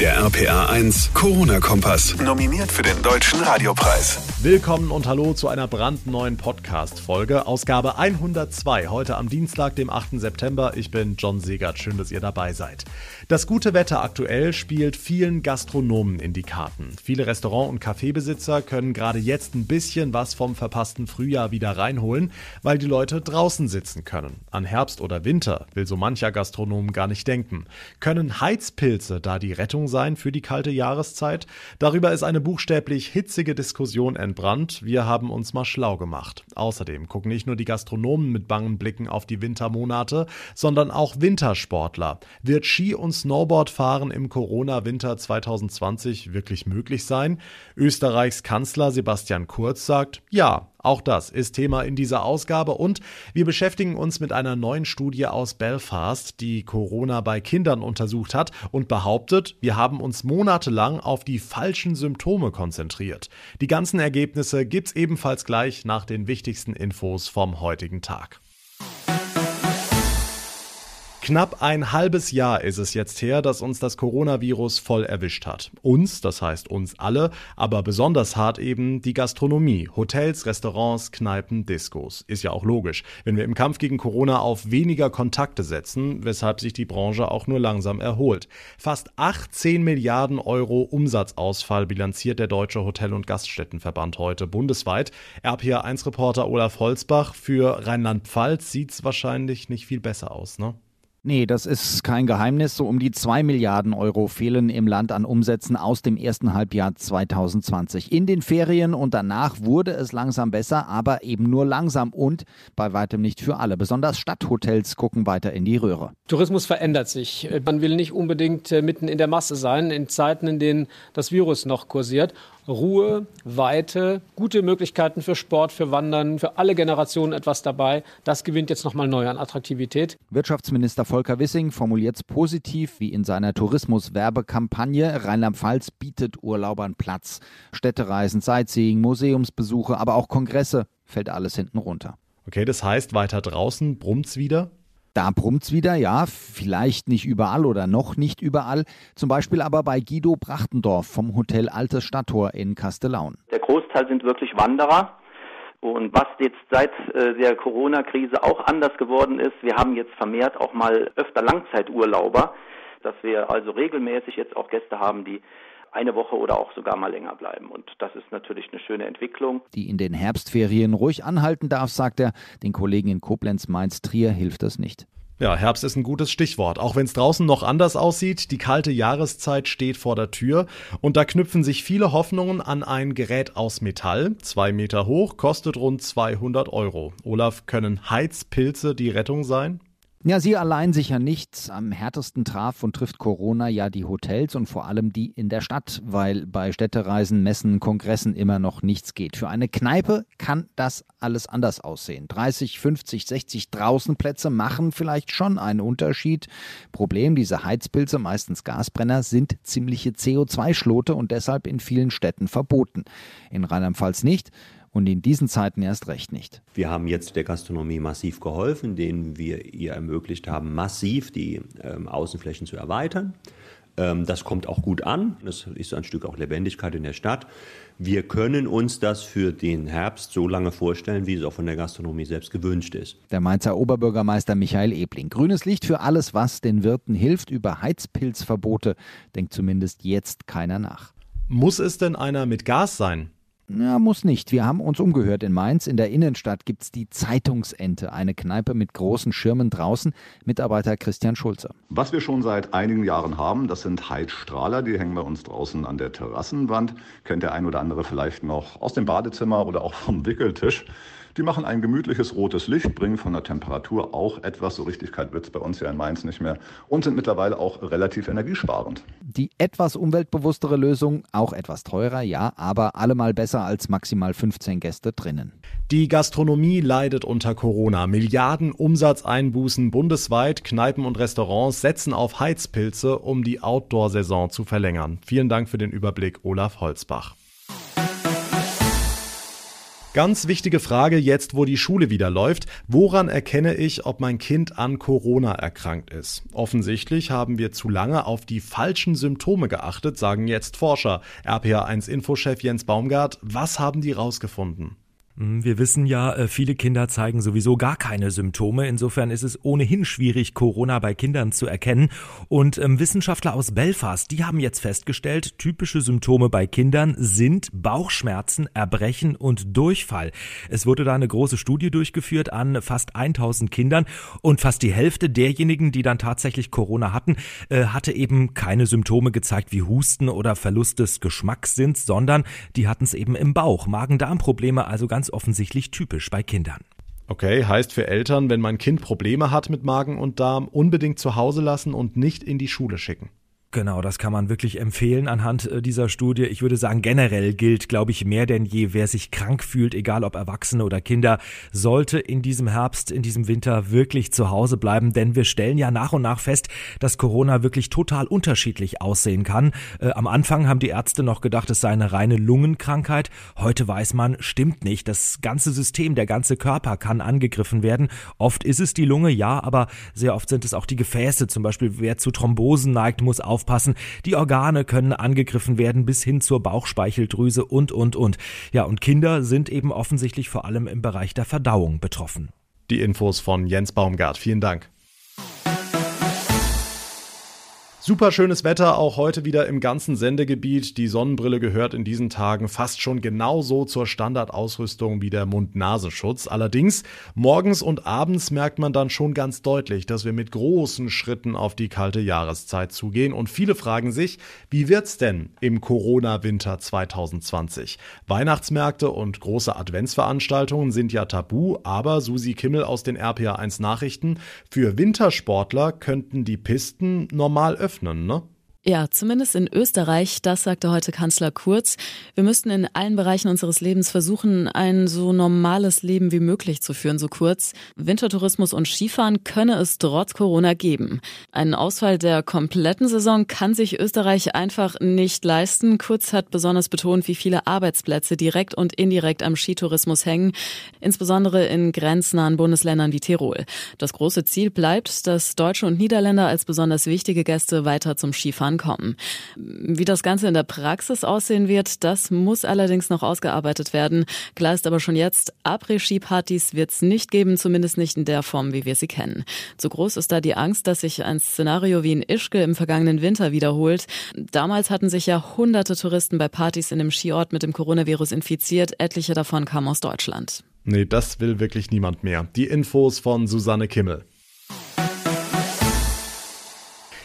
Der RPA 1 Corona-Kompass. Nominiert für den Deutschen Radiopreis. Willkommen und hallo zu einer brandneuen Podcast-Folge. Ausgabe 102. Heute am Dienstag, dem 8. September. Ich bin John Segert. Schön, dass ihr dabei seid. Das gute Wetter aktuell spielt vielen Gastronomen in die Karten. Viele Restaurant- und Kaffeebesitzer können gerade jetzt ein bisschen was vom verpassten Frühjahr wieder reinholen, weil die Leute draußen sitzen können. An Herbst oder Winter will so mancher Gastronom gar nicht denken. Können Heizpilze da die Rettung sein für die kalte Jahreszeit? Darüber ist eine buchstäblich hitzige Diskussion entbrannt. Wir haben uns mal schlau gemacht. Außerdem gucken nicht nur die Gastronomen mit bangen Blicken auf die Wintermonate, sondern auch Wintersportler. Wird Ski und Snowboardfahren im Corona-Winter 2020 wirklich möglich sein? Österreichs Kanzler Sebastian Kurz sagt, ja, auch das ist Thema in dieser Ausgabe und wir beschäftigen uns mit einer neuen Studie aus Belfast, die Corona bei Kindern untersucht hat und behauptet, wir haben uns monatelang auf die falschen Symptome konzentriert. Die ganzen Ergebnisse gibt's ebenfalls gleich nach den wichtigsten Infos vom heutigen Tag. Knapp ein halbes Jahr ist es jetzt her, dass uns das Coronavirus voll erwischt hat. Uns, das heißt uns alle, aber besonders hart eben die Gastronomie, Hotels, Restaurants, Kneipen, Diskos. Ist ja auch logisch, wenn wir im Kampf gegen Corona auf weniger Kontakte setzen, weshalb sich die Branche auch nur langsam erholt. Fast 18 Milliarden Euro Umsatzausfall bilanziert der Deutsche Hotel- und Gaststättenverband heute bundesweit. RPA1-Reporter Olaf Holzbach, für Rheinland-Pfalz sieht's wahrscheinlich nicht viel besser aus, ne? Nee, das ist kein Geheimnis. So um die zwei Milliarden Euro fehlen im Land an Umsätzen aus dem ersten Halbjahr 2020. In den Ferien und danach wurde es langsam besser, aber eben nur langsam und bei weitem nicht für alle. Besonders Stadthotels gucken weiter in die Röhre. Tourismus verändert sich. Man will nicht unbedingt äh, mitten in der Masse sein, in Zeiten, in denen das Virus noch kursiert. Ruhe, Weite, gute Möglichkeiten für Sport, für Wandern, für alle Generationen etwas dabei. Das gewinnt jetzt nochmal neu an Attraktivität. Wirtschaftsminister Volker Wissing formuliert es positiv wie in seiner Tourismuswerbekampagne. Rheinland-Pfalz bietet Urlaubern Platz. Städtereisen, Sightseeing, Museumsbesuche, aber auch Kongresse fällt alles hinten runter. Okay, das heißt, weiter draußen brummt's wieder? Da brummt's wieder, ja, vielleicht nicht überall oder noch nicht überall. Zum Beispiel aber bei Guido Brachtendorf vom Hotel Altes Stadttor in Kastellaun. Der Großteil sind wirklich Wanderer. Und was jetzt seit äh, der Corona-Krise auch anders geworden ist, wir haben jetzt vermehrt auch mal öfter Langzeiturlauber, dass wir also regelmäßig jetzt auch Gäste haben, die eine Woche oder auch sogar mal länger bleiben. Und das ist natürlich eine schöne Entwicklung. Die in den Herbstferien ruhig anhalten darf, sagt er. Den Kollegen in Koblenz, Mainz, Trier hilft das nicht. Ja, Herbst ist ein gutes Stichwort. Auch wenn es draußen noch anders aussieht, die kalte Jahreszeit steht vor der Tür und da knüpfen sich viele Hoffnungen an ein Gerät aus Metall. Zwei Meter hoch, kostet rund 200 Euro. Olaf, können Heizpilze die Rettung sein? Ja, sie allein sicher nicht. Am härtesten traf und trifft Corona ja die Hotels und vor allem die in der Stadt, weil bei Städtereisen, Messen, Kongressen immer noch nichts geht. Für eine Kneipe kann das alles anders aussehen. 30, 50, 60 Draußenplätze machen vielleicht schon einen Unterschied. Problem, diese Heizpilze, meistens Gasbrenner, sind ziemliche CO2-Schlote und deshalb in vielen Städten verboten. In Rheinland-Pfalz nicht und in diesen Zeiten erst recht nicht. Wir haben jetzt der Gastronomie massiv geholfen, indem wir ihr ermöglicht haben, massiv die ähm, Außenflächen zu erweitern. Ähm, das kommt auch gut an. Das ist ein Stück auch Lebendigkeit in der Stadt. Wir können uns das für den Herbst so lange vorstellen, wie es auch von der Gastronomie selbst gewünscht ist. Der Mainzer Oberbürgermeister Michael Ebling. Grünes Licht für alles, was den Wirten hilft. Über Heizpilzverbote denkt zumindest jetzt keiner nach. Muss es denn einer mit Gas sein? Ja, muss nicht. Wir haben uns umgehört in Mainz. In der Innenstadt gibt's die Zeitungsente, eine Kneipe mit großen Schirmen draußen. Mitarbeiter Christian Schulze. Was wir schon seit einigen Jahren haben, das sind Heizstrahler. Die hängen bei uns draußen an der Terrassenwand. Kennt der ein oder andere vielleicht noch aus dem Badezimmer oder auch vom Wickeltisch. Die machen ein gemütliches rotes Licht, bringen von der Temperatur auch etwas, so richtig kalt wird es bei uns ja in Mainz nicht mehr, und sind mittlerweile auch relativ energiesparend. Die etwas umweltbewusstere Lösung, auch etwas teurer, ja, aber allemal besser als maximal 15 Gäste drinnen. Die Gastronomie leidet unter Corona. Milliarden Umsatzeinbußen bundesweit. Kneipen und Restaurants setzen auf Heizpilze, um die Outdoor-Saison zu verlängern. Vielen Dank für den Überblick, Olaf Holzbach. Ganz wichtige Frage jetzt, wo die Schule wieder läuft. Woran erkenne ich, ob mein Kind an Corona erkrankt ist? Offensichtlich haben wir zu lange auf die falschen Symptome geachtet, sagen jetzt Forscher. RPA1-Infochef Jens Baumgart, was haben die rausgefunden? Hm, wir wissen ja, äh, viele Kinder zeigen sowieso gar keine Symptome. Insofern ist es ohnehin schwierig, Corona bei Kindern zu erkennen. Und ähm, Wissenschaftler aus Belfast, die haben jetzt festgestellt, typische Symptome bei Kindern sind Bauchschmerzen, Erbrechen und Durchfall. Es wurde da eine große Studie durchgeführt an fast 1000 Kindern und fast die Hälfte derjenigen, die dann tatsächlich Corona hatten, äh, hatte eben keine Symptome gezeigt wie Husten oder Verlust des Geschmackssinns, sondern die hatten es eben im Bauch. Magen-Darm-Probleme, also ganz ganz offensichtlich typisch bei Kindern. Okay, heißt für Eltern, wenn mein Kind Probleme hat mit Magen und Darm, unbedingt zu Hause lassen und nicht in die Schule schicken. Genau, das kann man wirklich empfehlen anhand äh, dieser Studie. Ich würde sagen, generell gilt, glaube ich, mehr denn je, wer sich krank fühlt, egal ob Erwachsene oder Kinder, sollte in diesem Herbst, in diesem Winter wirklich zu Hause bleiben, denn wir stellen ja nach und nach fest, dass Corona wirklich total unterschiedlich aussehen kann. Äh, am Anfang haben die Ärzte noch gedacht, es sei eine reine Lungenkrankheit. Heute weiß man, stimmt nicht. Das ganze System, der ganze Körper kann angegriffen werden. Oft ist es die Lunge, ja, aber sehr oft sind es auch die Gefäße. Zum Beispiel, wer zu Thrombosen neigt, muss auf aufpassen. Die Organe können angegriffen werden bis hin zur Bauchspeicheldrüse und, und, und. Ja, und Kinder sind eben offensichtlich vor allem im Bereich der Verdauung betroffen. Die Infos von Jens Baumgart. Vielen Dank. Super schönes Wetter, auch heute wieder im ganzen Sendegebiet. Die Sonnenbrille gehört in diesen Tagen fast schon genauso zur Standardausrüstung wie der Mund-Nasenschutz. Allerdings, morgens und abends merkt man dann schon ganz deutlich, dass wir mit großen Schritten auf die kalte Jahreszeit zugehen. Und viele fragen sich, wie wird's denn im Corona-Winter 2020? Weihnachtsmärkte und große Adventsveranstaltungen sind ja tabu, aber Susi Kimmel aus den RPA1 Nachrichten, für Wintersportler könnten die Pisten normal öffnen öffnen, ne? Ja, zumindest in Österreich, das sagte heute Kanzler Kurz. Wir müssten in allen Bereichen unseres Lebens versuchen, ein so normales Leben wie möglich zu führen, so kurz. Wintertourismus und Skifahren könne es trotz Corona geben. Einen Ausfall der kompletten Saison kann sich Österreich einfach nicht leisten. Kurz hat besonders betont, wie viele Arbeitsplätze direkt und indirekt am Skitourismus hängen, insbesondere in grenznahen Bundesländern wie Tirol. Das große Ziel bleibt, dass Deutsche und Niederländer als besonders wichtige Gäste weiter zum Skifahren ankommen. Wie das Ganze in der Praxis aussehen wird, das muss allerdings noch ausgearbeitet werden. Klar ist aber schon jetzt, Après-Ski-Partys wird es nicht geben, zumindest nicht in der Form, wie wir sie kennen. Zu groß ist da die Angst, dass sich ein Szenario wie in Ischke im vergangenen Winter wiederholt. Damals hatten sich ja hunderte Touristen bei Partys in dem Skiort mit dem Coronavirus infiziert. Etliche davon kamen aus Deutschland. Nee, das will wirklich niemand mehr. Die Infos von Susanne Kimmel.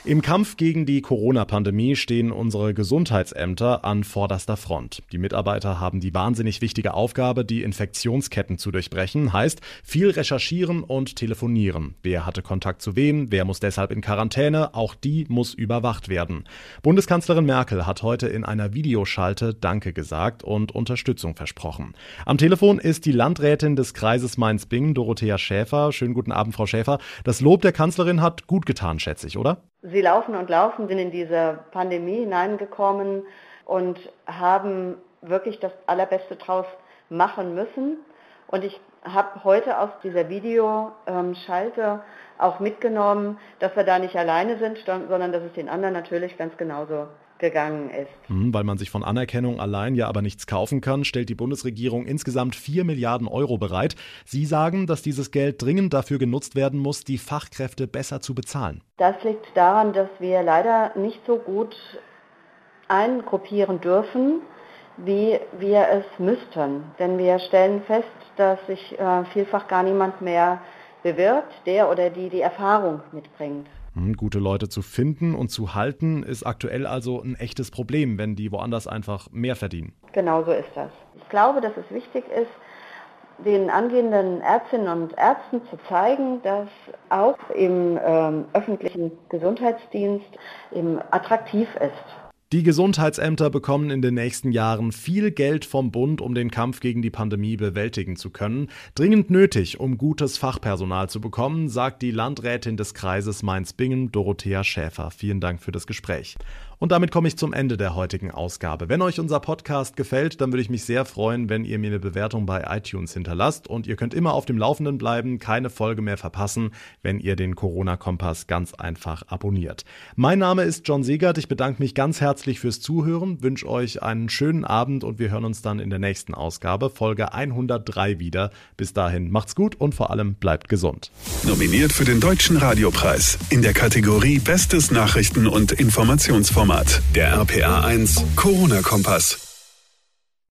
Im Kampf gegen die Corona-Pandemie stehen unsere Gesundheitsämter an vorderster Front. Die Mitarbeiter haben die wahnsinnig wichtige Aufgabe, die Infektionsketten zu durchbrechen, heißt viel recherchieren und telefonieren. Wer hatte Kontakt zu wem, wer muss deshalb in Quarantäne, auch die muss überwacht werden. Bundeskanzlerin Merkel hat heute in einer Videoschalte Danke gesagt und Unterstützung versprochen. Am Telefon ist die Landrätin des Kreises Mainz-Bingen, Dorothea Schäfer. Schönen guten Abend, Frau Schäfer. Das Lob der Kanzlerin hat gut getan, schätze ich, oder? Sie laufen und laufen, sind in diese Pandemie hineingekommen und haben wirklich das Allerbeste draus machen müssen. Und ich habe heute aus dieser Videoschalte auch mitgenommen, dass wir da nicht alleine sind, sondern dass es den anderen natürlich ganz genauso gegangen ist. Mhm, weil man sich von Anerkennung allein ja aber nichts kaufen kann, stellt die Bundesregierung insgesamt 4 Milliarden Euro bereit. Sie sagen, dass dieses Geld dringend dafür genutzt werden muss, die Fachkräfte besser zu bezahlen. Das liegt daran, dass wir leider nicht so gut eingruppieren dürfen, wie wir es müssten. Denn wir stellen fest, dass sich äh, vielfach gar niemand mehr bewirbt, der oder die die Erfahrung mitbringt. Hm, gute Leute zu finden und zu halten ist aktuell also ein echtes Problem, wenn die woanders einfach mehr verdienen. Genau so ist das. Ich glaube, dass es wichtig ist, den angehenden Ärztinnen und Ärzten zu zeigen, dass auch im ähm, öffentlichen Gesundheitsdienst eben attraktiv ist. Die Gesundheitsämter bekommen in den nächsten Jahren viel Geld vom Bund, um den Kampf gegen die Pandemie bewältigen zu können. Dringend nötig, um gutes Fachpersonal zu bekommen, sagt die Landrätin des Kreises Mainz-Bingen, Dorothea Schäfer. Vielen Dank für das Gespräch. Und damit komme ich zum Ende der heutigen Ausgabe. Wenn euch unser Podcast gefällt, dann würde ich mich sehr freuen, wenn ihr mir eine Bewertung bei iTunes hinterlasst. Und ihr könnt immer auf dem Laufenden bleiben, keine Folge mehr verpassen, wenn ihr den Corona-Kompass ganz einfach abonniert. Mein Name ist John Segert. Ich bedanke mich ganz herzlich fürs Zuhören, wünsche euch einen schönen Abend und wir hören uns dann in der nächsten Ausgabe, Folge 103 wieder. Bis dahin macht's gut und vor allem bleibt gesund. Nominiert für den Deutschen Radiopreis in der Kategorie Bestes Nachrichten- und Informationsformat. Der RPA 1 Corona-Kompass.